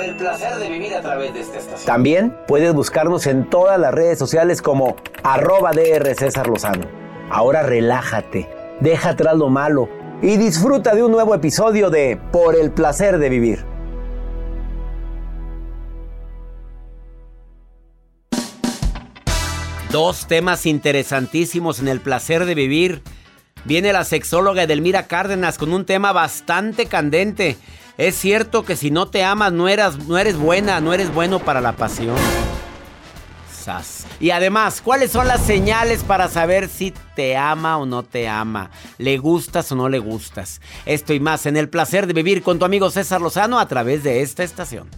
Por el placer de vivir a través de esta estación. También puedes buscarnos en todas las redes sociales como arroba DR César Lozano. Ahora relájate, deja atrás lo malo y disfruta de un nuevo episodio de Por el placer de vivir. Dos temas interesantísimos en el placer de vivir. Viene la sexóloga Edelmira Cárdenas con un tema bastante candente. Es cierto que si no te amas no eres, no eres buena, no eres bueno para la pasión. Sas. Y además, ¿cuáles son las señales para saber si te ama o no te ama? ¿Le gustas o no le gustas? Esto y más en el placer de vivir con tu amigo César Lozano a través de esta estación.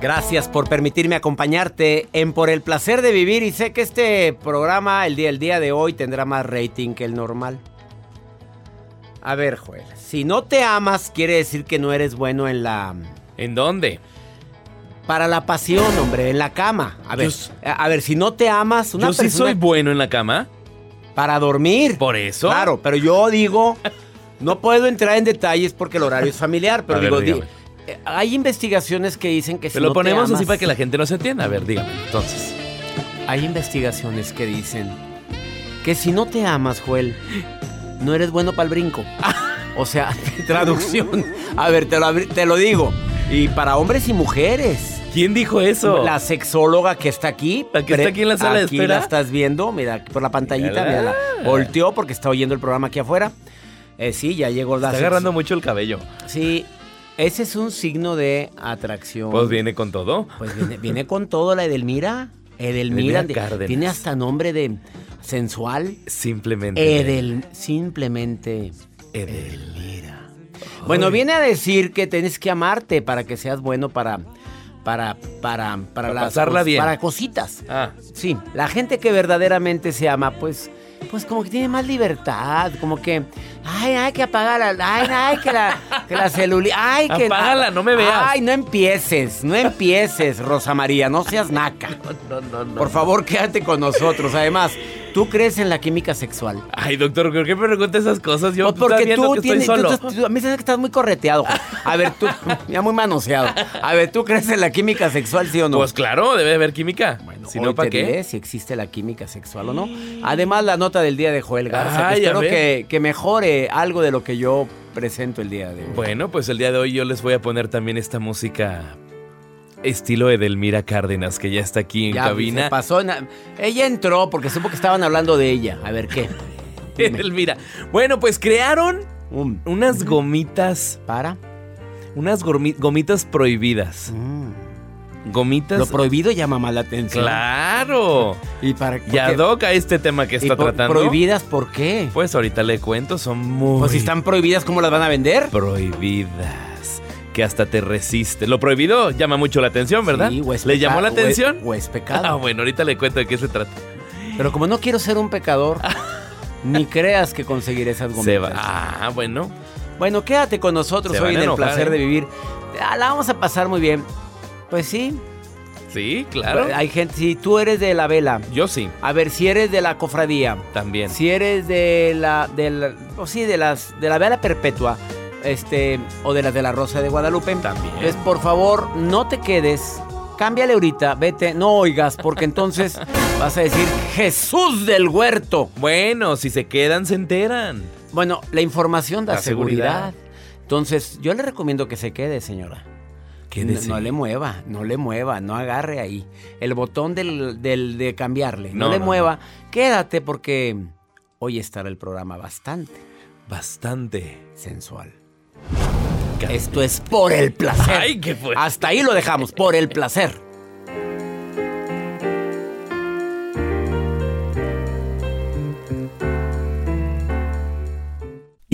Gracias por permitirme acompañarte en Por el placer de vivir y sé que este programa el día, el día de hoy tendrá más rating que el normal. A ver, Joel, si no te amas quiere decir que no eres bueno en la... ¿En dónde? Para la pasión, hombre, en la cama. A ver, Yo- a ver, si no te amas, una Yo sí persona soy bueno en la cama. para dormir. ¿Por eso? Claro, pero yo digo, no puedo entrar en detalles porque el horario es familiar, pero A digo, hay investigaciones que dicen que si Te lo no te ponemos así amas- para que la gente no se entienda. A ver, dígame. Entonces. Hay investigaciones que dicen que si no te amas, Joel, no eres bueno para el brinco. O sea, traducción. A ver, te lo, te lo digo. Y para hombres y mujeres. ¿Quién dijo eso? La sexóloga que está aquí. ¿La que está aquí en la sala de aquí espera? la estás viendo, mira, por la pantallita, Mírala. mírala. Volteó porque está oyendo el programa aquí afuera. Eh, sí, ya llegó la Está agarrando mucho el cabello. Sí, ese es un signo de atracción. Pues viene con todo. Pues viene, viene con todo la Edelmira. Edelmira. Edelmira tiene hasta nombre de sensual. Simplemente. Edel, simplemente. Edelmira. Bueno, viene a decir que tienes que amarte para que seas bueno para. Para, para, para, Para las pasarla bien. Para cositas. Ah, Sí, la gente que verdaderamente se ama, pues, pues como que tiene más libertad, como que, ay, ay, que apaga la, ay, ay, que la, que la celuli, ay, que... Apágala, no me veas. Ay, no empieces, no empieces, Rosa María, no seas naca. no, no, no. Por favor, quédate con nosotros. Además, ¿tú crees en la química sexual? Ay, doctor, ¿por qué me pregunta esas cosas? Yo Pues porque estoy viendo tú que tienes, estoy solo. tú- a mí se que estás muy correteado. A ver, tú, ya muy manoseado. A ver, ¿tú crees en la química sexual, sí o no? Pues claro, debe haber química. si Hoy no, ¿para diré qué? si existe la química sexual o no. Además, la nota del día de Joel Garza. que Ay, a espero que, que mejore algo de lo que yo presento el día de hoy. Bueno, pues el día de hoy yo les voy a poner también esta música estilo Edelmira Cárdenas, que ya está aquí en Ya cabina. se pasó. Ella entró porque supo que estaban hablando de ella. A ver qué. Edelmira. Bueno, pues crearon Un- unas gomitas, ¿Para? unas gomitas prohibidas. Gomitas. Lo prohibido llama más la atención. Claro. ¿Y para Y ad hoc a este tema que ¿Y está tratando. ¿Prohibidas por qué? Pues ahorita le cuento, son muy Pues si están prohibidas, ¿cómo las van a vender? prohibidas. Que hasta te resiste. Lo prohibido llama mucho la atención, ¿verdad? Sí, o es ¿Le llamó la o es- atención? O es pecado. Ah, bueno, ahorita le cuento de qué se trata. Pero como no quiero ser un pecador, ni creas que conseguiré esas gomitas. Se va. Ah, bueno. Bueno, quédate con nosotros Se hoy en el placer ¿eh? de vivir. Ah, La vamos a pasar muy bien. Pues sí. Sí, claro. Hay gente, si tú eres de la vela, Yo sí, a ver, si eres de la cofradía, también. si eres de la, de la- o sí, de las, de la vela perpetua, este, o de las de la Rosa de Guadalupe, También. pues por favor, no te quedes, cámbiale ahorita, vete, no oigas, porque entonces vas a decir, Jesús del huerto. Bueno, si se quedan, se enteran. Bueno, la información da La seguridad. seguridad. Entonces, yo le recomiendo que se quede, señora. Quédese. No, no le mueva, no le mueva, no agarre ahí. El botón del, del- de cambiarle, no, No, le no, mueva. Quédate porque hoy estará el programa bastante Bastante. sensual. Esto es por el placer. Ay, qué fuerte. Hasta ahí lo dejamos, por el placer.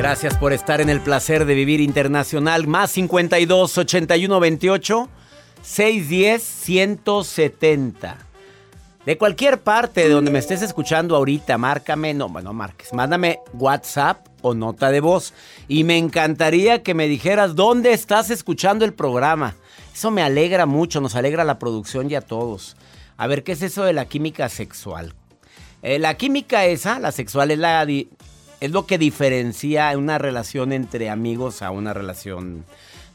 Gracias por estar en el placer de vivir internacional. Más 52 81 28 610 170. De cualquier parte de donde me estés escuchando ahorita, márcame, no, bueno, marques, mándame WhatsApp o nota de voz. Y me encantaría que me dijeras dónde estás escuchando el programa. Eso me alegra mucho, nos alegra la producción y a todos. A ver, ¿qué es eso de la química sexual? Eh, la química esa, la sexual, es, la es lo que diferencia una relación entre amigos a una relación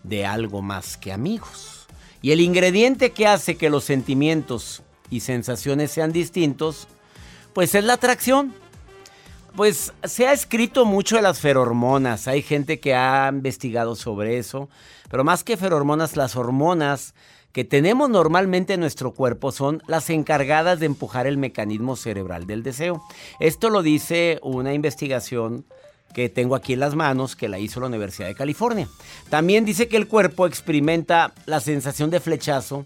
de algo más que amigos. Y el ingrediente que hace que los sentimientos y sensaciones sean distintos, pues es la atracción. Pues se ha escrito mucho de las ferormonas, hay gente que ha investigado sobre eso, pero más que ferormonas, las hormonas que tenemos normalmente en nuestro cuerpo son las encargadas de empujar el mecanismo cerebral del deseo. Esto lo dice una investigación que tengo aquí en las manos, que la hizo la Universidad de California. También dice que el cuerpo experimenta la sensación de flechazo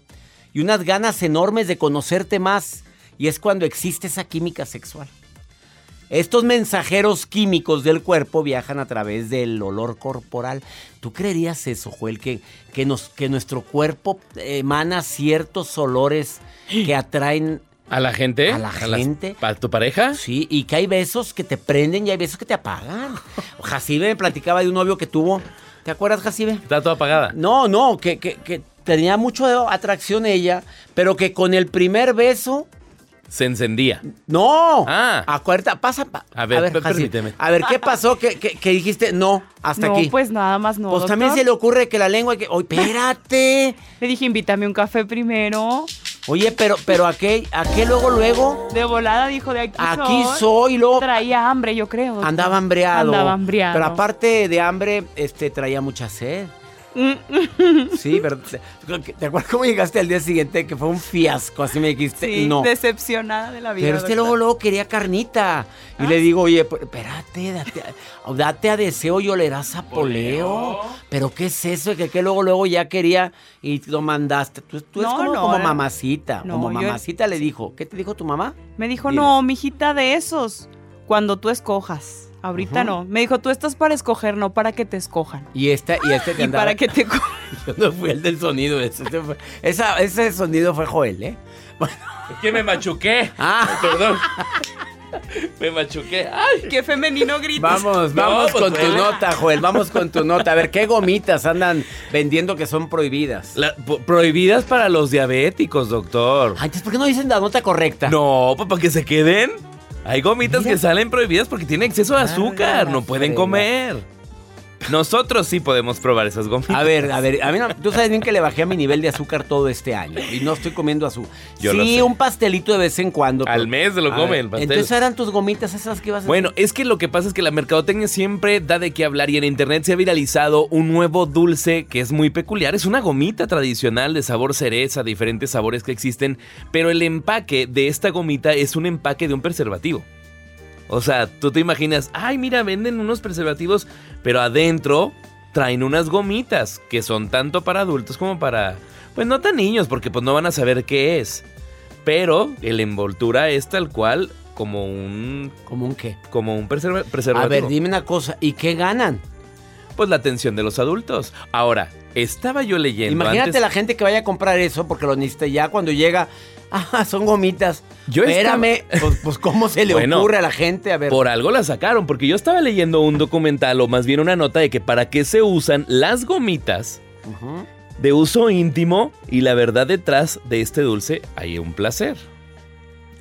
y unas ganas enormes de conocerte más, y es cuando existe esa química sexual. Estos mensajeros químicos del cuerpo viajan a través del olor corporal. ¿Tú creerías eso, Joel? Que, que, nos, que nuestro cuerpo emana ciertos olores que atraen ¿A la gente? a la gente. ¿A tu pareja? Sí, y que hay besos que te prenden y hay besos que te apagan. Jacibe me platicaba de un novio que tuvo. ¿Te acuerdas, Jacibe? Está toda apagada. No, no, que, que, que tenía mucho atracción ella, pero que con el primer beso. Se encendía. ¡No! Ah. Acuérdate, pasa. pa- A ver, per- Jacibe, permíteme. A ver, ¿qué pasó? que, que- que dijiste no hasta no, aquí? pues nada más no. Pues también se le ocurre que la lengua. Que, ¡Oye, espérate! Le dije, invítame un café primero. Oye, pero, pero ¿a qué, a qué luego, luego? De volada dijo de aquí, Aquí soy, luego Traía hambre, yo creo. doctor. andaba hambreado. Andaba hambreado. Pero aparte de hambre, este, traía mucha sed. Sí, pero ¿te, te acuerdas cómo llegaste al día siguiente? Que fue un fiasco, así me dijiste. Sí, no. decepcionada de la vida. Pero este luego, luego quería carnita. Y le digo, oye, espérate, date, a- date a deseo y olerás a poleo. Pero ¿qué es eso? Que, que luego, luego ya quería y lo mandaste. Tú, tú eres No, como, no, como no. mamacita. Como yo- mamacita le dijo. ¿Qué te dijo tu mamá? Me dijo, no, mijita, de esos. Cuando tú escojas. Ahorita no. Me dijo, tú estás para escoger, no para que te escojan. Y este, y este que Y andaba- para que te... Yo no fui el del sonido. Ese, ese fue- esa- ese sonido fue Joel, ¿eh? Es que me machuqué. Ah. Perdón. me machuqué. Ay. Qué femenino grito. Vamos, No, vamos pues, con tu nota, Joel. Vamos con tu nota. A ver, ¿qué gomitas andan vendiendo que son prohibidas? La- prohibidas para los diabéticos, doctor. Ay, entonces, ¿por qué no dicen la nota correcta? No, pues para que se queden. Hay gomitas Mira. que salen prohibidas porque tienen exceso de Ah, azúcar. No pueden comer. Nosotros sí podemos probar esas gomitas. A ver, a ver, a mí no- tú sabes bien que le bajé a mi nivel de azúcar todo este año y no estoy comiendo azúcar. Yo sí, un pastelito de vez en cuando. Al mes se lo come ver, el pastel. Entonces eran tus gomitas esas que ibas a Bueno, es que lo que pasa es que la mercadotecnia siempre da de qué hablar y en internet se ha viralizado un nuevo dulce que es muy peculiar. Es una gomita tradicional de sabor cereza, diferentes sabores que existen, pero el empaque de esta gomita es un empaque de un preservativo. O sea, tú te imaginas, ay, mira, venden unos preservativos, pero adentro traen unas gomitas que son tanto para adultos como para, pues no tan niños, porque pues no van a saber qué es. Pero la envoltura es tal cual como un ¿Como un qué? como un preserva- A preservativo. ver, dime una cosa, ¿y qué ganan? Pues la atención de los adultos. Ahora, estaba yo leyendo Imagínate antes- la gente que vaya a comprar eso porque lo necesita ya cuando llega. Ah, son gomitas. Yo Espérame, pues, pues, ¿cómo se le Bueno, ocurre a la gente? A ver. Por algo la sacaron, porque yo estaba leyendo un documental o más bien una nota de que para qué se usan las gomitas de uso íntimo y la verdad detrás de este dulce hay un placer.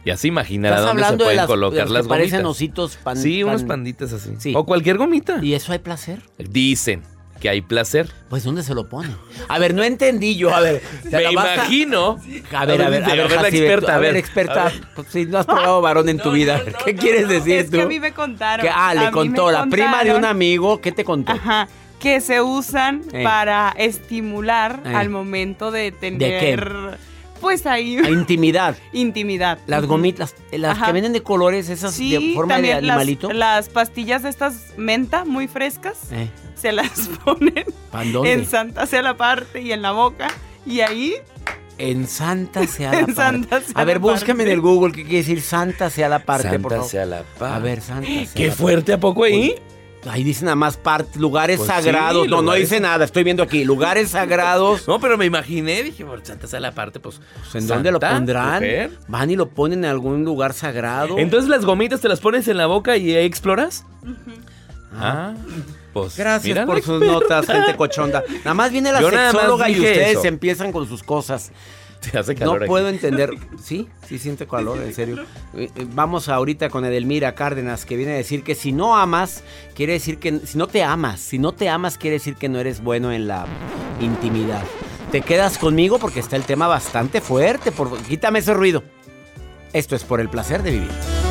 Ya se imaginará Estás dónde se hablando de pueden las, de colocar las las que parecen gomitas. ositos pan- sí, unos pan- panditas así. Sí. O cualquier gomita. ¿Y eso hay placer? Dicen que hay placer. Pues ¿dónde se lo pone? A ver, no entendí yo. A ver, te Me la a- imagino. A ver, a ver, a ver, la Jacibe, experta, a ver, experta. a ver. Pues, si no has probado varón en tu vida, ¿qué quieres decir Es tú? que a mí me contaron. Que- ah, a le contó la prima de un amigo. ¿Qué te contó? Ajá. Que se usan Eh. para estimular Eh. al momento de qué? tener. Pues ahí. A intimidad. Intimidad. Las gomitas, las Ajá. que venden de colores, esas Sí, de forma de también las- animalito. Las, pastillas de estas menta muy frescas Eh, se las ponen ¿Pan dónde? en Santa sea la parte y en la boca. Y ahí En Santa sea la En parte. Santa sea a ver, la búscame en parte. el Google qué quiere decir Santa sea la parte, Santa por favor. sea la paz. A ver, Santa sea Qué la fuerte, ¿a poco ahí? Ahí dice nada más parte, lugares Pues sagrados. sí, no, no dice nada, estoy viendo aquí. Lugares sagrados. No, pero me imaginé, dije, por Santa sea la parte, pues. Pues, ¿En dónde lo pondrán? mujer. Van y lo ponen en algún lugar sagrado. Entonces las gomitas te las pones en la boca y ahí exploras. Ah, pues. Gracias por sus notas, gente cochonda. Nada más viene la Yo sexóloga y ustedes eso. empiezan con sus cosas. Te hace calor No aquí. puedo entender. Sí, sí siente calor, en serio. Eh, eh, Vamos ahorita con Edelmira Cárdenas, que viene a decir que si no amas, quiere decir que. Si no te amas, si no te amas, quiere decir que no eres bueno en la intimidad. Te quedas conmigo porque está el tema bastante fuerte. Por, quítame ese ruido. Esto es por el placer de vivir.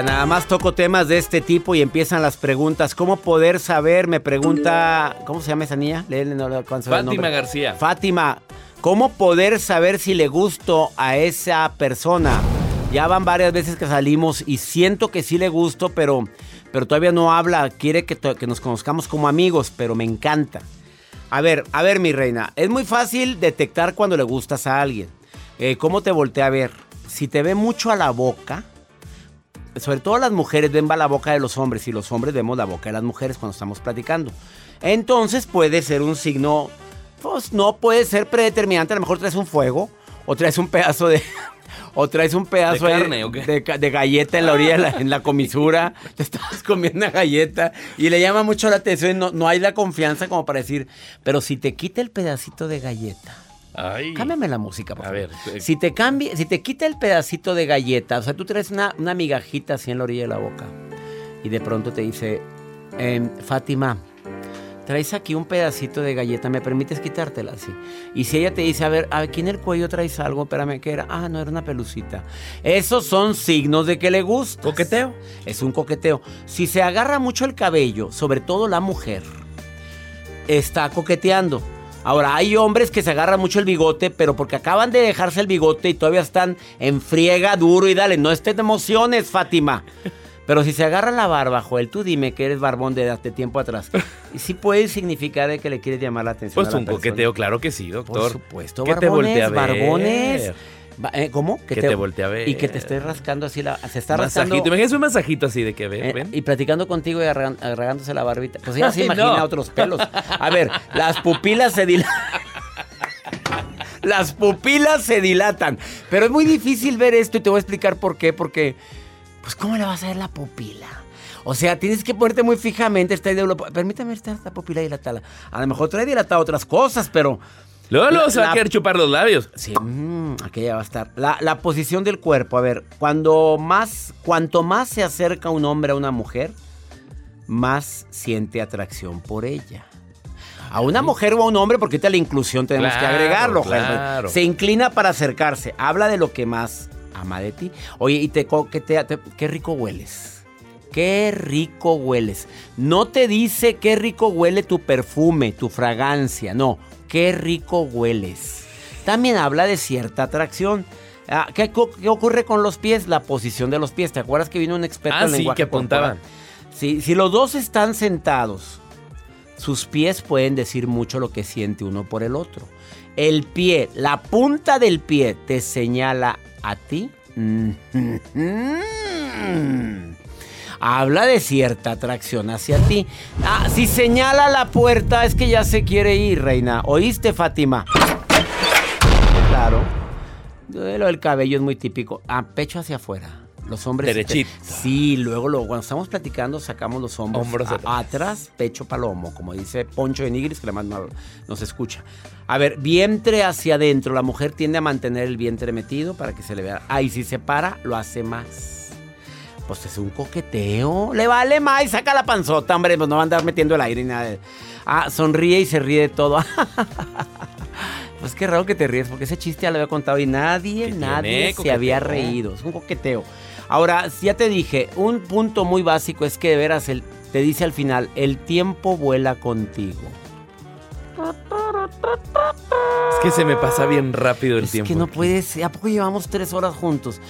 Mira, nada más toco temas de este tipo y empiezan las preguntas. ¿Cómo poder saber? Me pregunta. ¿Cómo se llama esa niña? Léele, no le alcanzo a ver el Fátima. García. Fátima, ¿cómo poder saber si le gusto a esa persona? Ya van varias veces que salimos y siento que sí le gusto, pero, pero todavía no habla. Quiere que nos conozcamos como amigos, pero me encanta. A ver, a ver, mi reina. Es muy fácil detectar cuando le gustas a alguien. Eh, ¿Cómo te voltea a ver? Si te ve mucho a la boca, sobre todo las mujeres ven la boca de los hombres y los hombres vemos la boca de las mujeres cuando estamos platicando. Entonces puede ser un signo, pues no puede ser predeterminante. A lo mejor traes un fuego o traes un pedazo de, O traes un pedazo ¿De ahí carne o qué? de, ca- de galleta en la orilla, la- en la comisura. Te estabas comiendo una galleta y le llama mucho la atención. No, no hay la confianza como para decir, pero si te quita el pedacito de galleta. Ay. Cámbiame la música, por A favor. ver, eh. Si te cambia, si te quita el pedacito de galleta, o sea, tú traes una, una migajita así en la orilla de la boca y de pronto te dice, em, Fátima, traes aquí un pedacito de galleta, ¿me permites quitártela? Sí. Y si ella te dice, a ver, aquí en el cuello traes algo, espérame, ¿qué era? Ah, no, era una pelucita. Esos son signos de que le gusta. ¿Coqueteo? Es un coqueteo. Si se agarra mucho el cabello, sobre todo la mujer, está coqueteando. Ahora, hay hombres que se agarran mucho el bigote, pero porque acaban de dejarse el bigote y todavía están en friega duro y dale, no estés de emociones, Fátima. Pero si se agarra la barba, Joel, tú dime que eres barbón de hace tiempo atrás. Y sí puede significar de que le quieres llamar la atención. Pues a la un persona. coqueteo, claro que sí, doctor. Por supuesto, te a ver. barbones. Eh, ¿Cómo? Que te voltee a ver. Y que te esté rascando así la... Se está rascando... Masajito. Imagínese un masajito así de que ve, Eh, ven. y platicando contigo y arra- arragándose la barbita. Pues ella se imagina no. otros pelos. A ver, las pupilas se dilatan. Las pupilas se dilatan. Pero es muy difícil ver esto y te voy a explicar por qué. Porque, pues, ¿cómo le vas a ver la pupila? O sea, tienes que ponerte muy fijamente. Está Permítame estar esta pupila dilatada. A lo mejor trae dilatada otras cosas, pero. Luego, luego La- se va a querer chupar los labios. Sí, mm, aquella va a estar. La, la posición del cuerpo, a ver, cuando más, cuanto más se acerca un hombre a una mujer, más siente atracción por ella. A una mujer o a un hombre, porque ahorita la inclusión tenemos que agregarlo. Claro. Se inclina para acercarse, habla de lo que más ama de ti. Oye, y te, coquetea, te- qué rico hueles. Qué rico hueles. No te dice qué rico huele tu perfume, tu fragancia, no. Qué rico hueles. También habla de cierta atracción. Ah, ¿qué, ocurre con los pies? La posición de los pies. ¿Te acuerdas que vino un experto Ah, en sí, lenguaje que apuntaban. Sí, si los dos están sentados, sus pies pueden decir mucho lo que siente uno por el otro. El pie, la punta del pie te señala a ti. Mm. Habla de cierta atracción hacia ti. Ah, si señala la puerta es que ya se quiere ir, reina. ¿Oíste, Fátima? Claro. Lo del cabello es muy típico. Ah, pecho hacia afuera. Los hombres. Derechito. Sí, luego lo- cuando estamos platicando sacamos los hombros, Hombros a- atrás. atrás, pecho palomo, como dice Poncho de Nigris, que además no- nos escucha. A ver, vientre hacia adentro. La mujer tiende a mantener el vientre metido para que se le vea. Ah, y si se para, lo hace más. Pues es un coqueteo. Le vale más y saca la panzota, hombre. Pues no va a andar metiendo el aire y nada. de- Ah, sonríe y se ríe de todo. pues qué raro que te ríes, porque ese chiste ya lo había contado y nadie, ¿Qué nadie tiene? se Coqueteo. había reído. Es un coqueteo. Ahora, ya te dije, un punto muy básico es que de veras el, te dice al final, el tiempo vuela contigo. Es que se me pasa bien rápido el Es tiempo. que no puedes, ¿a poco llevamos tres horas juntos?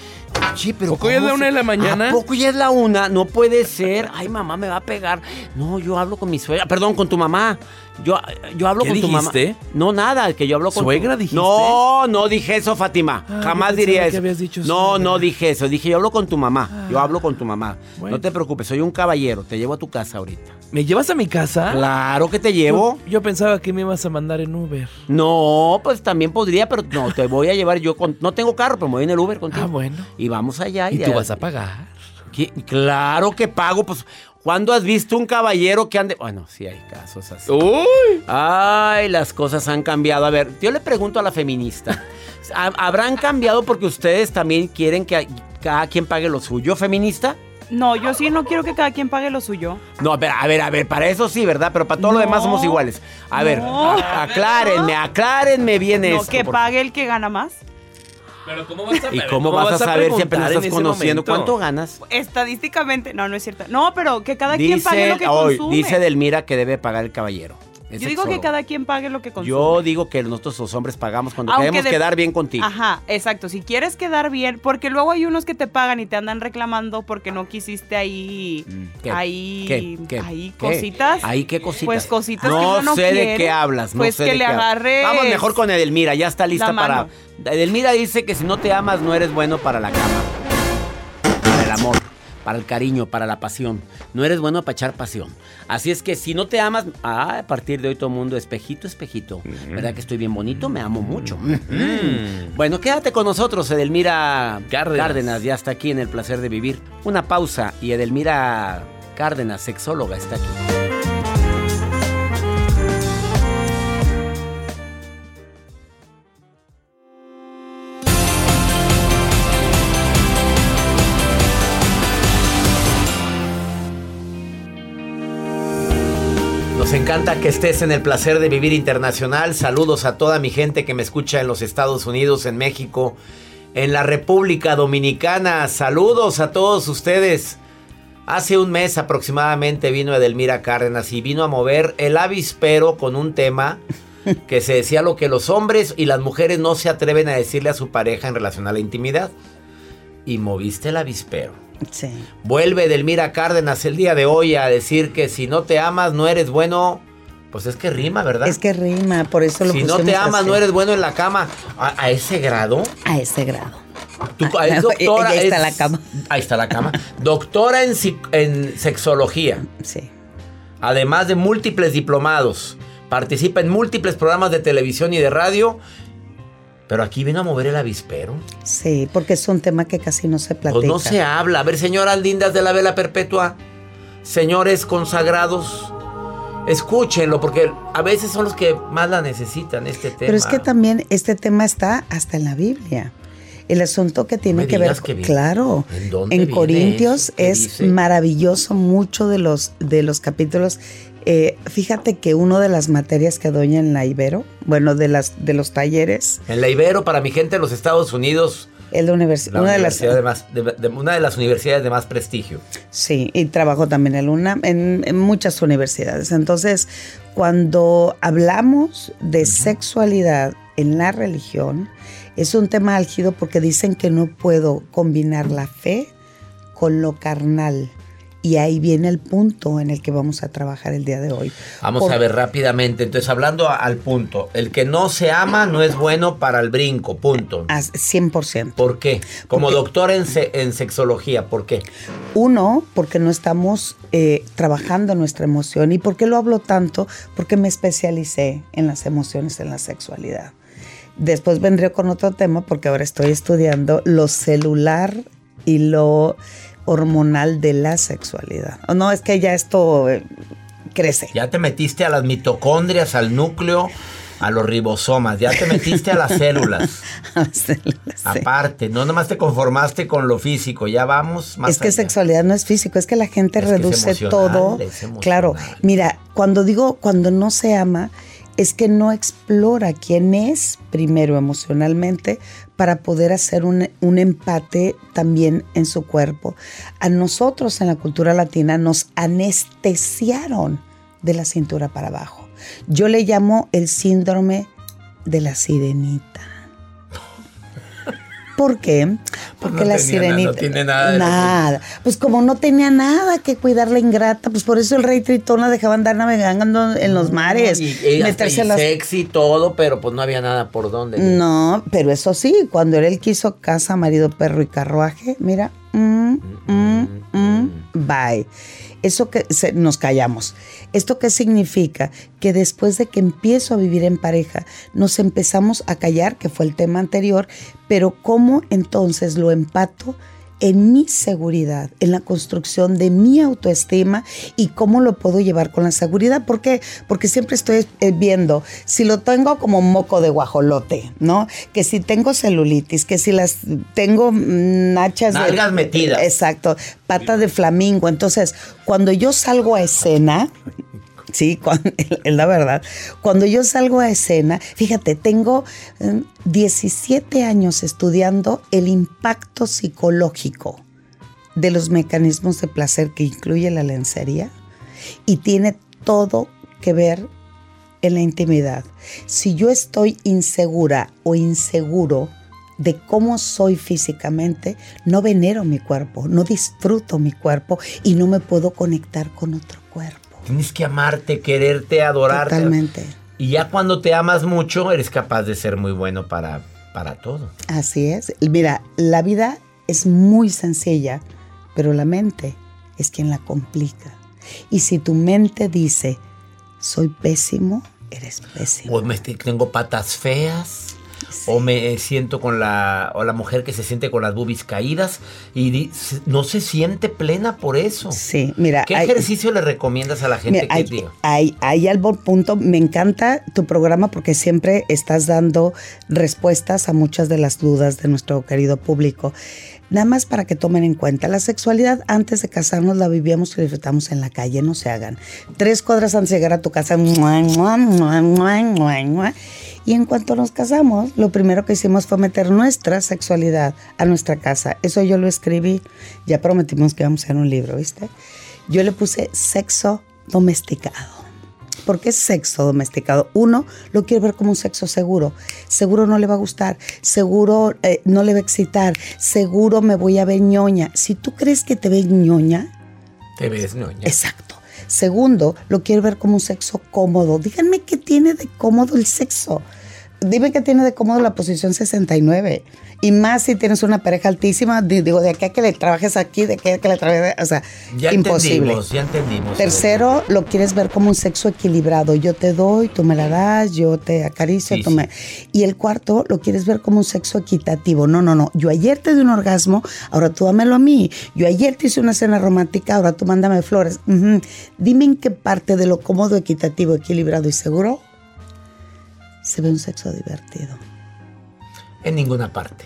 Sí, pero ¿Poco ya es ¿cómo la una de la mañana? ¿A poco ya es la una? No puede ser. Ay, mamá me va a pegar. No, yo hablo con mi suegra. Perdón, con tu mamá. Yo, yo hablo ¿Qué con tu dijiste? mamá. No, nada, que yo hablo con ¿Suegra tu... dijiste? No, no dije eso, Fátima. Ah, Jamás diría eso. habías dicho no, suegra. no dije eso. Dije, yo hablo con tu mamá. Yo hablo con tu mamá. Bueno. No te preocupes, soy un caballero. Te llevo a tu casa ahorita. ¿Me llevas a mi casa? Claro que te llevo. Yo, yo pensaba que me ibas a mandar en Uber. No, pues también podría, pero no, te voy a llevar yo con... No tengo carro, pero me voy en el Uber contigo. Ah, bueno. Y vamos allá. ¿Y de tú vas a pagar? ¿Qué? Claro que pago, pues. ¿Cuándo has visto un caballero que ande.? Bueno, sí hay casos así. ¡Uy! Ay, las cosas han cambiado. A ver, yo le pregunto a la feminista. ¿ha- ¿Habrán cambiado porque ustedes también quieren que cada quien pague lo suyo, feminista? No, yo sí no quiero que cada quien pague lo suyo. No, a ver, a ver, a ver, para eso sí, ¿verdad? Pero para todo lo demás somos iguales. A ver, No. a- aclárenme, aclárenme bien No, esto. que por- pague el que gana más. Pero ¿cómo vas a ¿Y cómo, vas, a saber si apenas estás conociendo? momento? ¿Cuánto ganas? Estadísticamente, no, no es cierto. No, pero que cada quien pague lo que hoy, consume. dice Delmira que debe pagar el caballero. Es Yo digo que cada quien pague lo que consume. Yo digo que nosotros los hombres pagamos cuando Aunque queremos de- quedar bien contigo. Ajá, exacto. Si quieres quedar bien, porque luego hay unos que te pagan y te andan reclamando porque no quisiste ahí, Mm, ¿Qué? ahí, ¿Qué? ¿Qué? ahí ¿Qué? cositas. ¿Ahí qué cositas? Pues cositas no que uno no sé de qué hablas. No pues sé que de le agarres Vamos mejor con Edelmira, ya está lista para... Edelmira dice que si no te amas no eres bueno para la cama. Para el amor. Para el cariño, para la pasión. No eres bueno para echar pasión. Así es que si no te amas, ah, a partir de hoy todo el mundo, espejito, espejito. ¿Verdad que estoy bien bonito? Me amo mucho. Bueno, quédate con nosotros, Edelmira Cárdenas. Cárdenas. Ya está aquí en el placer de vivir. Una pausa y Edelmira Cárdenas, sexóloga, está aquí. Encanta que estés en el placer de vivir internacional. Saludos a toda mi gente que me escucha en los Estados Unidos, en México, en la República Dominicana. Saludos a todos ustedes. Hace un mes aproximadamente vino Edelmira Cárdenas y vino a mover el avispero con un tema que se decía lo que los hombres y las mujeres no se atreven a decirle a su pareja en relación a la intimidad. Y moviste el avispero. Sí. Vuelve Edelmira Cárdenas el día de hoy a decir que si no te amas no eres bueno. Pues es que rima, ¿verdad? Es que rima, por eso lo si no te amas así. no eres bueno en la cama. ¿A, a ese grado? A ese grado. Tú, Ah, es doctora, ahí está es- la cama. Ahí está la cama. Doctora en, en sexología. Sí. Además de múltiples diplomados. Participa en múltiples programas de televisión y de radio. Pero aquí vino a mover el avispero. Sí, porque es un tema que casi no se platica. Pues no se habla. A ver, señoras lindas de la vela perpetua, señores consagrados, escúchenlo, porque a veces son los que más la necesitan, este tema. Pero es que también este tema está hasta en la Biblia. El asunto que tiene que ver, que claro, ¿En en Corintios es dice? maravilloso mucho de los de los capítulos. Eh, fíjate que una de las materias que doy en la Ibero, bueno, de las de los talleres, En la Ibero, para mi gente en los Estados Unidos, es la, univers- la una de las universidad de más- de- de- una de las universidades de más prestigio. Sí, y trabajo también en UNAM, en, en muchas universidades. Entonces, cuando hablamos de sexualidad en la religión, es un tema álgido porque dicen que no puedo combinar la fe con lo carnal. Y ahí viene el punto en el que vamos a trabajar el día de hoy. Vamos Por- a ver rápidamente. Entonces, hablando al punto, el que no se ama no es bueno para el brinco, punto. As- 100%. ¿Por qué? Como Porque- doctora en, se- en sexología, ¿por qué? Uno, porque no estamos eh, trabajando nuestra emoción. ¿Y por qué lo hablo tanto? Porque me especialicé en las emociones, en la sexualidad. Después vendré con otro tema porque ahora estoy estudiando lo celular y lo hormonal de la sexualidad. O no, es que ya esto eh, crece. Ya te metiste a las mitocondrias, al núcleo, a los ribosomas, ya te metiste a las células. Aparte, no nomás te conformaste con lo físico, ya vamos más es que sexualidad no es físico, es que la gente Es reduce todo. Claro, mira, cuando digo cuando no se ama, es que no explora quién es primero emocionalmente para poder hacer un, un empate también en su cuerpo. A nosotros en la cultura latina nos anestesiaron de la cintura para abajo. Yo le llamo el síndrome de la sirenita. ¿Por qué? Porque no la tenía sirenita. no tiene nada de Nada. Pues como no tenía nada que cuidar la ingrata, pues por eso el rey Tritón la dejaba andar navegando en los mares. Y, y meterse y las- sexy y todo, pero pues no había nada por dónde. No, pero eso sí, cuando él quiso casa, marido, perro y carruaje, mira, mm, mm, mm, bye. Eso que nos callamos. ¿Esto qué significa? Que después de que empiezo a vivir en pareja, nos empezamos a callar, que fue el tema anterior, pero ¿cómo entonces lo empato? En mi seguridad, en la construcción de mi autoestima y cómo lo puedo llevar con la seguridad. ¿Por qué? Porque siempre estoy eh, viendo si lo tengo como moco de guajolote, ¿no? Que si tengo celulitis, que si las tengo mm, nachas de- Nalgas metidas. Exacto, pata de flamingo. Entonces, cuando yo salgo a escena, Sí, cuan- es la verdad. Cuando yo salgo a escena, fíjate, tengo eh, 17 años estudiando el impacto psicológico de los mecanismos de placer que incluye la lencería y tiene todo que ver en la intimidad. Si yo estoy insegura o inseguro de cómo soy físicamente, no venero mi cuerpo, no disfruto mi cuerpo y no me puedo conectar con otro cuerpo. Tienes que amarte, quererte, adorarte. Totalmente. Y ya cuando te amas mucho, eres capaz de ser muy bueno para, para todo. Así es. Mira, la vida es muy sencilla pero la mente es quien la complica. Y si tu mente dice, soy pésimo, eres pésimo. O me, tengo patas feas. O me siento con la, o la mujer que se siente con las boobies caídas y di- no se siente plena por eso. Sí, mira. ¿Qué hay- ejercicio le recomiendas a la gente Mira, que hay, diga? hay, algo punto. Me encanta tu programa porque siempre estás dando respuestas a muchas de las dudas de nuestro querido público. Nada más para que tomen en cuenta, la sexualidad antes de casarnos la vivíamos y disfrutamos en la calle, no se hagan. Tres cuadras antes de llegar a tu casa, mua, mua, mua, mua, mua, mua. Y en cuanto nos casamos, lo primero que hicimos fue meter nuestra sexualidad a nuestra casa. Eso yo lo escribí, ya prometimos que íbamos a hacer un libro, ¿viste? Yo le puse sexo domesticado. ¿Por qué sexo domesticado? Uno, lo quiere ver como un sexo seguro. Seguro no le va a gustar. Seguro eh, no le va a excitar. Seguro me voy a ver ñoña. Si tú crees que te ves ñoña, Te ves, ñoña. exacto. Segundo, lo quiere ver como un sexo cómodo. Díganme qué tiene de cómodo el sexo. Dime qué tiene de cómodo la posición 69. Y más si tienes una pareja altísima, di- digo, de aquí a que le trabajes aquí, de aquí a que le trabajes, o sea, Ya imposible. entendimos, ya entendimos. Tercero, lo quieres ver como un sexo equilibrado. Yo te doy, tú me la das, yo te acaricio, Sí, tú me... Y el cuarto, lo quieres ver como un sexo equitativo. No, no, no. Yo ayer te di un orgasmo, ahora tú dámelo a mí. Yo ayer te hice una cena romántica, ahora tú mándame flores. Dime en qué parte de lo cómodo, equitativo, equilibrado y seguro se ve un sexo divertido. En ninguna parte.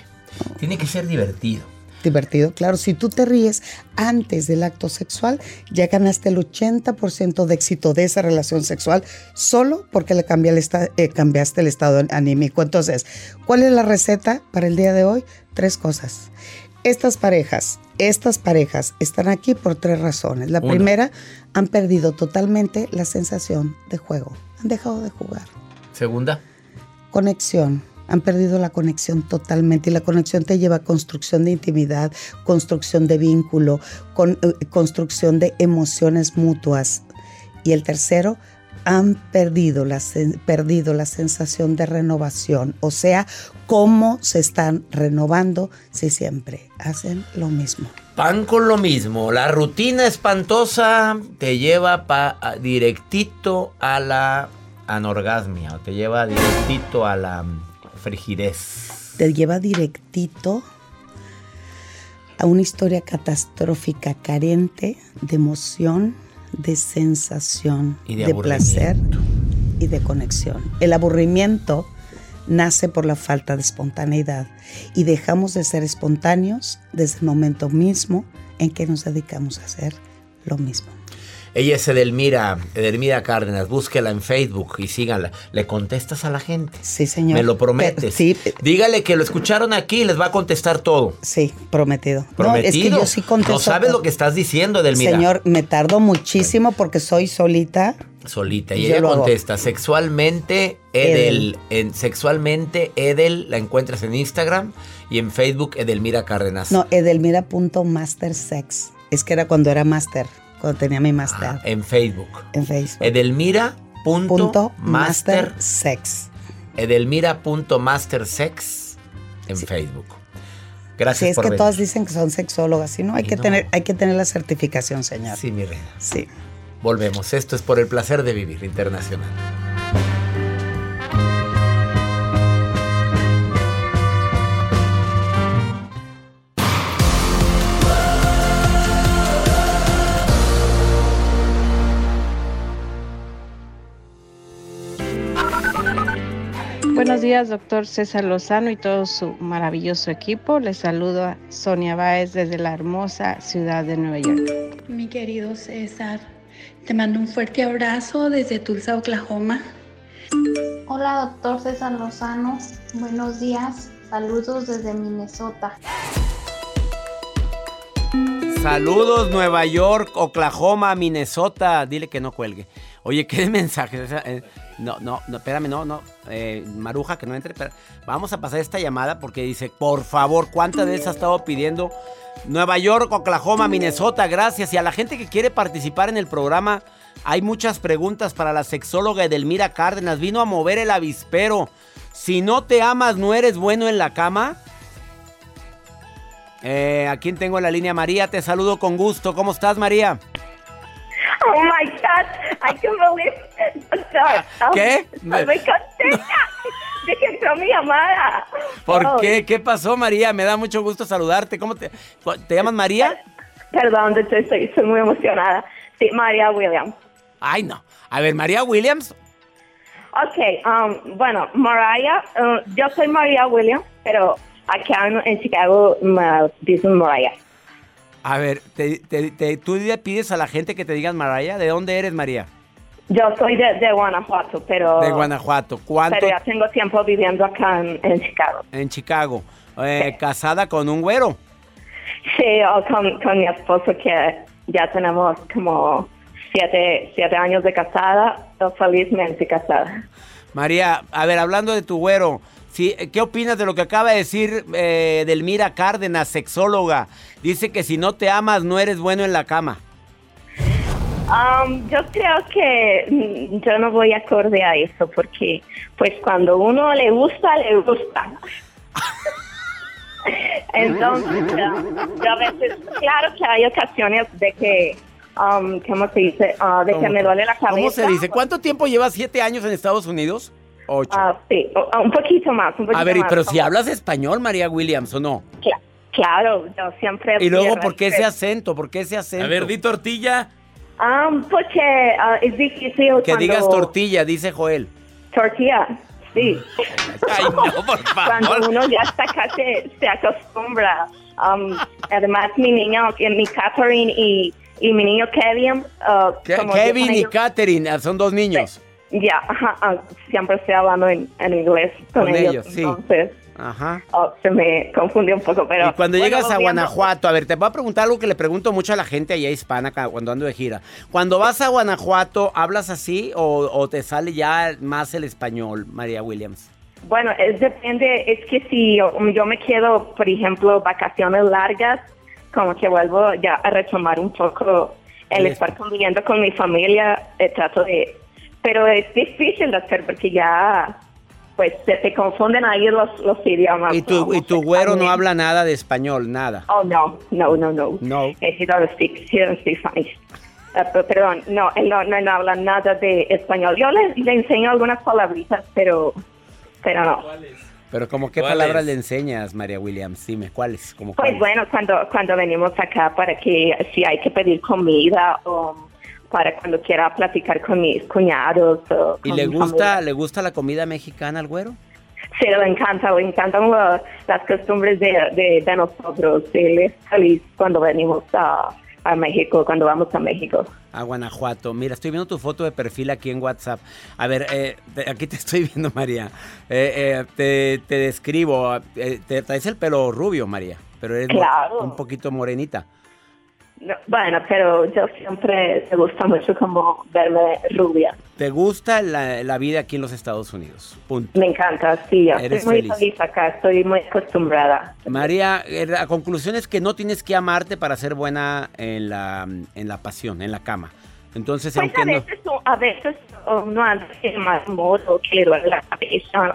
Tiene que ser divertido. Divertido, claro. Si tú te ríes antes del acto sexual, ya ganaste el 80% de éxito de esa relación sexual solo porque le cambié el esta- eh, cambiaste el estado anímico. Entonces, ¿cuál es la receta para el día de hoy? Tres cosas. Estas parejas, estas parejas están aquí por tres razones. La Una. primera, han perdido totalmente la sensación de juego. Han dejado de jugar Segunda. conexión. Han perdido la conexión totalmente y la conexión te lleva a construcción de intimidad, construcción de vínculo, con, eh, construcción de emociones mutuas. Y el tercero, han perdido la, perdido la sensación de renovación. O sea, cómo se están renovando si siempre hacen lo mismo. Pan con lo mismo. La rutina espantosa te lleva pa- directito a la anorgasmia. Te lleva directito a la frigidez. te lleva directito a una historia catastrófica carente de emoción, de sensación, Y de placer y de conexión. El aburrimiento nace por la falta de espontaneidad y dejamos de ser espontáneos desde el momento mismo en que nos dedicamos a hacer lo mismo. Ella es Edelmira, Edelmira Cárdenas. Búsquela en Facebook y síganla. ¿Le contestas a la gente? Sí, señor. Me lo prometes. sí. Dígale que lo escucharon aquí y les va a contestar todo. Sí, prometido. Prometido. No, es que yo sí contesto. No sabes lo que estás diciendo, Edelmira. Señor, me tardo muchísimo porque soy solita. Solita. Y ella hago. contesta, sexualmente Edel. En, sexualmente Edel la encuentras en Instagram y en Facebook Edelmira Cárdenas. No, edelmira.mastersex. Es que era cuando era master, cuando tenía mi master Ah, en Facebook. en Facebook. Edelmira.master. Punto mastersex. Edelmira.mastersex en Facebook. Gracias Sí, es por que venir. todas dicen que son sexólogas, y no, hay Y que no. tener, hay que tener la certificación, señor. Sí, mi reina. Sí. Volvemos. Esto es por el placer de vivir internacional. Buenos días, doctor César Lozano y todo su maravilloso equipo. Les saludo a Sonia Báez desde la hermosa ciudad de Nueva York. Mi querido César, te mando un fuerte abrazo desde Tulsa, Oklahoma. Hola, doctor César Lozano. Buenos días. Saludos desde Minnesota. Saludos Nueva York, Oklahoma, Minnesota. Dile que no cuelgue. Oye, ¿qué mensaje? No, no, no, espérame, no, no. Eh, Maruja, que no entre. espera. Vamos a pasar esta llamada porque dice, por favor, ¿cuántas veces ha estado pidiendo Nueva York, Oklahoma, Minnesota? Gracias. Y a la gente que quiere participar en el programa, hay muchas preguntas para la sexóloga Edelmira Cárdenas. Vino a mover el avispero. Si no te amas, no eres bueno en la cama. Eh, ¿A quién tengo en la línea? María, te saludo con gusto. ¿Cómo estás, María? Oh my God, I can't believe it. ¿Qué? Estoy muy contenta de que entró mi llamada. ¿Por Oh, qué? ¿Qué pasó, María? Me da mucho gusto saludarte. ¿Cómo te, te llamas María? Perdón, estoy, estoy muy emocionada. Sí, María Williams. Ay, no. A ver, María Williams. Ok, um, bueno, Mariah, uh, yo soy María Williams, pero acá en, en Chicago me dicen Mariah. A ver, te, te- te- ¿tú le pides a la gente que te digan María? ¿De dónde eres, María? Yo soy de, de Guanajuato, pero, De Guanajuato. ¿Cuánto? pero ya tengo tiempo viviendo acá en, en Chicago. En Chicago. Eh, ¿Casada con un güero? Sí, o con, con mi esposo que ya tenemos como siete, siete años de casada, felizmente casada. María, a ver, hablando de tu güero, sí, ¿qué opinas de lo que acaba de decir eh, Delmira Cárdenas, sexóloga? Dice que si no te amas, no eres bueno en la cama. Um, yo creo que mm, yo no voy acorde a eso porque pues cuando uno le gusta, le gusta. Entonces, yo, yo a veces, claro que hay ocasiones de que, um, ¿cómo se dice? Ah, de que me duele la cabeza. ¿Cómo se dice? ¿Cuánto tiempo llevas? ¿Siete años en Estados Unidos? Ocho. Ah, sí, o- un poquito más, un poquito a ver, y- más. pero si hablas español, María Williams, ¿o no? Cla- Claro, yo siempre... Y luego, ¿por qué ese acento? ¿Por qué ese acento? A ver, di tortilla. Um, porque ah, es difícil Que cuando- digas tortilla, dice Joel. Tortilla, sí. Ay, no, por Cuando uno ya está acá se, acostumbra. Um, además, mi niño, que mi Catherine y, y mi niño Kevin... uh, Ke- como Kevin y ellos- Katherine, ah, son dos niños. Ya, ajá, ah, siempre estoy hablando en, en inglés con, Con ellos. ellos, sí. Entonces, Ajá. oh, se me confundió un poco, pero... Y cuando bueno, llegas a Guanajuato, a ver, te voy a preguntar algo que le pregunto mucho a la gente allá hispana cuando ando de gira. Cuando vas a Guanajuato, ¿hablas así o, o te sale ya más el español, María Williams? Bueno, es depende, es que si yo, yo me quedo, por ejemplo, vacaciones largas, como que vuelvo ya a retomar un poco el El estar conviviendo con mi familia, eh, trato de... Pero es difícil de hacer porque ya, pues, se te confunden ahí los, los idiomas. Y tu, y tu güero no habla nada de español, nada. Oh, no, no, no, no. No. Eh, He doesn't speak, he doesn't speak Spanish. Eh, perdón, no, él no, no, no habla nada de español. Yo le, le enseño algunas palabritas, pero, pero no. Pero como qué ¿Cuáles? palabras le enseñas, María Williams? Dime, ¿cuáles? Como Pues cuáles? bueno, cuando, cuando venimos acá para que si hay que pedir comida o para cuando quiera platicar con mis cuñados o ¿Y le gusta, le gusta la comida mexicana al güero? Sí, le encanta, le encantan las costumbres de, de, de nosotros. Él es feliz cuando venimos a, a México, cuando vamos a México. A Guanajuato. Mira, estoy viendo tu foto de perfil aquí en WhatsApp. A ver, eh, te- aquí te estoy viendo, María. Eh, eh, te, te describo. eh, te traes el pelo rubio, María. Pero eres Claro. un poquito morenita. No, bueno, pero yo siempre me gusta mucho como verme rubia. ¿Te gusta la, la vida aquí en los Estados Unidos? Punto. Me encanta, sí, yo Eres estoy muy feliz. feliz acá, estoy muy acostumbrada. María, eh, la conclusión es que no tienes que amarte para ser buena en la, en la pasión, en la cama. Entonces, Pues aunque a no... veces, a veces uno anda de mal modo, duele la cabeza,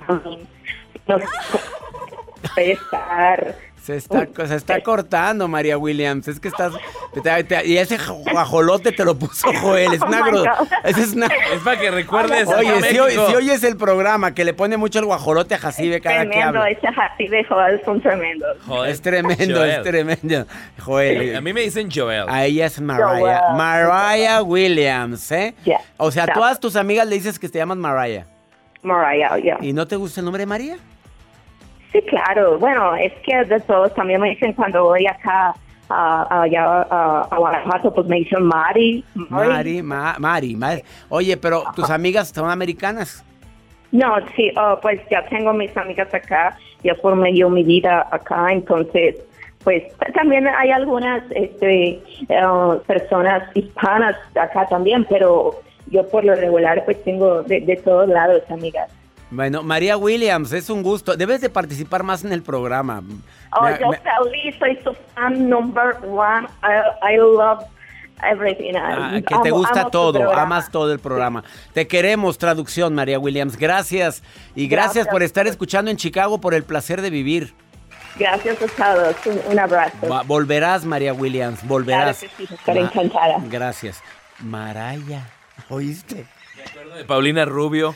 no puede estar. Se está, se está cortando, María Williams. Es que estás. te- te- y ese guajolote te lo puso Joel. Es. Oh my gro- God. ese es una Es para que recuerdes. Oye, si, oyes el programa que le pone mucho el guajolote a Jacibe cada que Tremendo, habla. ese de Joel son tremendos. Es tremendo, Joel. es tremendo. Joel. A mí me dicen Joel. A ella es Mariah. Joel. Mariah Williams, ¿eh? Ya, O sea, todas tus amigas le dices que te llamas Mariah. Mariah, ya. ¿Y no te gusta el nombre de María? Sí, claro. Bueno, es que de todos también me dicen cuando voy acá a, allá a, a Guanajuato, pues me dicen Mari. Mari, Ma- Mari, Mari. Oye, pero tus amigas son americanas. No, sí, oh, pues ya tengo mis amigas acá, ya formé yo mi vida acá, entonces, pues también hay algunas este, eh, personas hispanas acá también, pero yo por lo regular pues tengo de, de todos lados amigas. Bueno, María Williams, es un gusto. Debes de participar más en el programa. Oh, Me- yo me- feliz, soy su fan number one, I, I love everything. ah, que te gusta todo, amas todo el programa. Te queremos, traducción, María Williams. Gracias. Y gracias, Gracias. por estar escuchando en Chicago por el placer de vivir. Gracias a todos. Un, un abrazo. Va- volverás, María Williams, volverás. Claro que sí, estaré encantada. Gracias. Maraya, ¿oíste? De Paulina Rubio.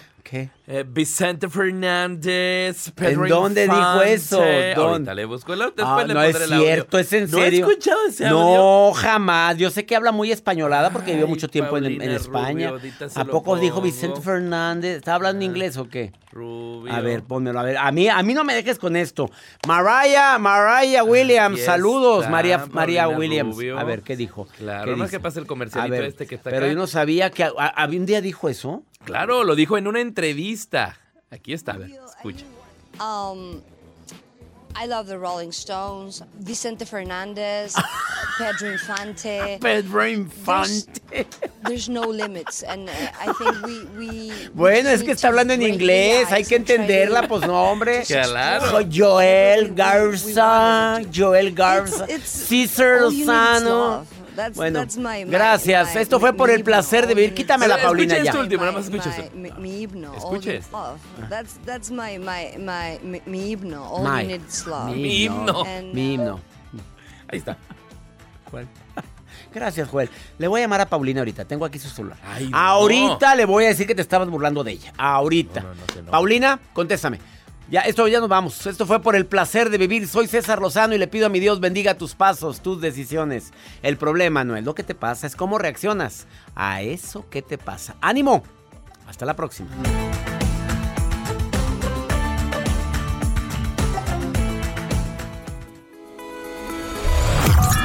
Eh, Vicente Fernández. Pedro ¿En dónde dijo eso? ¿Dónde? Ahorita le busco el después Ah, le no es pondré el audio. cierto, es en ¿No he serio. escuchado ese audio? No, jamás. Yo sé que habla muy españolada porque vivió mucho tiempo en, España. Rubio, ¿A poco dijo. Vicente Fernández? ¿Está hablando inglés o qué? Rubio. A ver, pónmelo. A ver, a mí, a mí no me dejes con esto. Mariah, Mariah Williams, Aquí saludos, está, María, María Williams. Rubio. A ver, ¿qué dijo? Claro, ¿Qué no más dice? que pasa el comercialito ver, este que está Pero acá. yo no sabía que a- a- un día dijo eso. Claro, lo dijo en una entrevista. Aquí está, a ver, escucha. Um, I love the Rolling Stones, Vicente Fernandez, Pedro Infante. Pedro Infante. There's no limits, and uh, I think we we. Bueno, es que está hablando en inglés, hay que entenderla, pues no, hombre. Claro. Soy Joel Garza, Joel Garza, César you need is Lozano. That's- Bueno, that's my- my- gracias. my- Esto fue por el placer de vivir. Quítamela, Escucha Paulina, esto ya. último, nada más escucha esto. mi, himno. Escuche esto. love. That's that's my my my mi, himno. All My. you need is love. Mi himno. Mi himno. Ahí está. Gracias, Joel. Le voy a llamar a Paulina ahorita. Tengo aquí su celular. ahorita le voy a decir que te estabas burlando de ella. Ahorita. Paulina, contéstame. Ya, esto ya nos vamos. Esto fue por el placer de vivir. Soy César Lozano y le pido a mi Dios bendiga tus pasos, tus decisiones. El problema no es lo que te pasa, es cómo reaccionas a eso que te pasa. ¡Ánimo! Hasta la próxima.